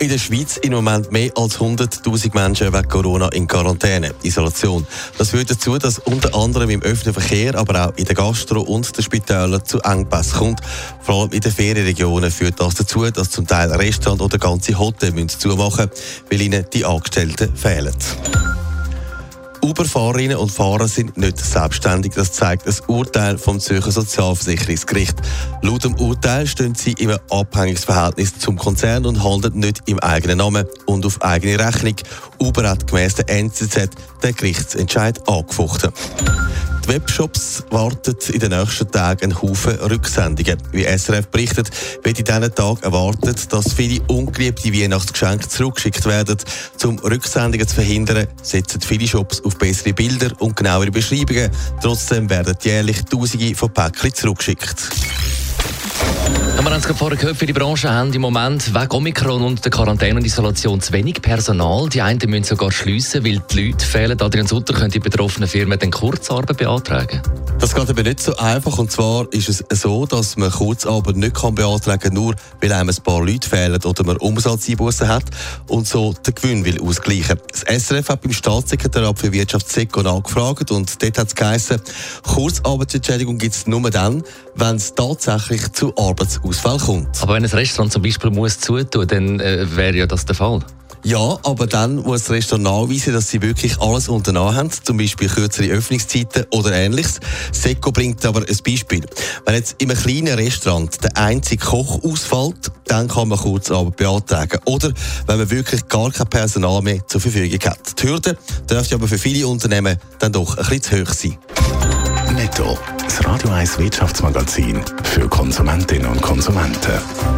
In der Schweiz im Moment mehr als 100.000 Menschen wegen Corona in Quarantäne, Isolation. Das führt dazu, dass unter anderem im öffentlichen Verkehr, aber auch in der Gastro- und den Spitälern zu Engpässen kommt. Vor allem in den Ferienregionen führt das dazu, dass zum Teil Restaurants oder ganze Hotels zumachen müssen, weil ihnen die Angestellten fehlen. Uber-Fahrerinnen und Fahrer sind nicht selbstständig. Das zeigt ein Urteil vom Zürcher Sozialversicherungsgericht. Laut dem Urteil stehen sie im Abhängungsverhältnis zum Konzern und handeln nicht im eigenen Namen und auf eigene Rechnung. Uber hat gemäss der NZZ den Gerichtsentscheid angefochten. Die Webshops warten in den nächsten Tagen einen Haufen Rücksendungen. Wie SRF berichtet, wird in diesen Tagen erwartet, dass viele ungeliebte Weihnachtsgeschenke zurückgeschickt werden. Um Rücksendungen zu verhindern, setzen viele Shops auf bessere Bilder und genauere Beschreibungen. Trotzdem werden jährlich Tausende von Päckchen zurückgeschickt. Haben es gerade vorher gehört, viele Branchen haben im Moment wegen Omikron und der Quarantäne und Isolation zu wenig Personal. Die einen müssen sogar schliessen, weil die Leute fehlen. Adrian Sutter könnte die betroffenen Firmen dann Kurzarbeit beantragen. Das geht aber nicht so einfach. Und zwar ist es so, dass man Kurzarbeit nicht kann beantragen kann, nur weil einem ein paar Leute fehlen oder man Umsatzeinbußen hat und so den Gewinn will ausgleichen. Das SRF hat beim Staatssekretariat für Wirtschaft SECO nachgefragt und dort hat es geheißen, Kurzarbeitsentschädigung gibt es nur dann, wenn es tatsächlich zu Arbeitsausfall kommt. Aber wenn ein Restaurant zum Beispiel muss zutun, dann äh, wäre ja das der Fall. Ja, aber dann muss das Restaurant nachweisen, dass sie wirklich alles unternommen haben, zum Beispiel kürzere Öffnungszeiten oder ähnliches. Seco bringt aber ein Beispiel. Wenn jetzt in einem kleinen Restaurant der einzige Koch ausfällt, dann kann man Kurzarbeit beantragen. Oder wenn man wirklich gar kein Personal mehr zur Verfügung hat. Die Hürde dürfte aber für viele Unternehmen dann doch ein bisschen zu hoch sein. Netto. Das Radio 1 Wirtschaftsmagazin für Konsumentinnen und Konsumenten.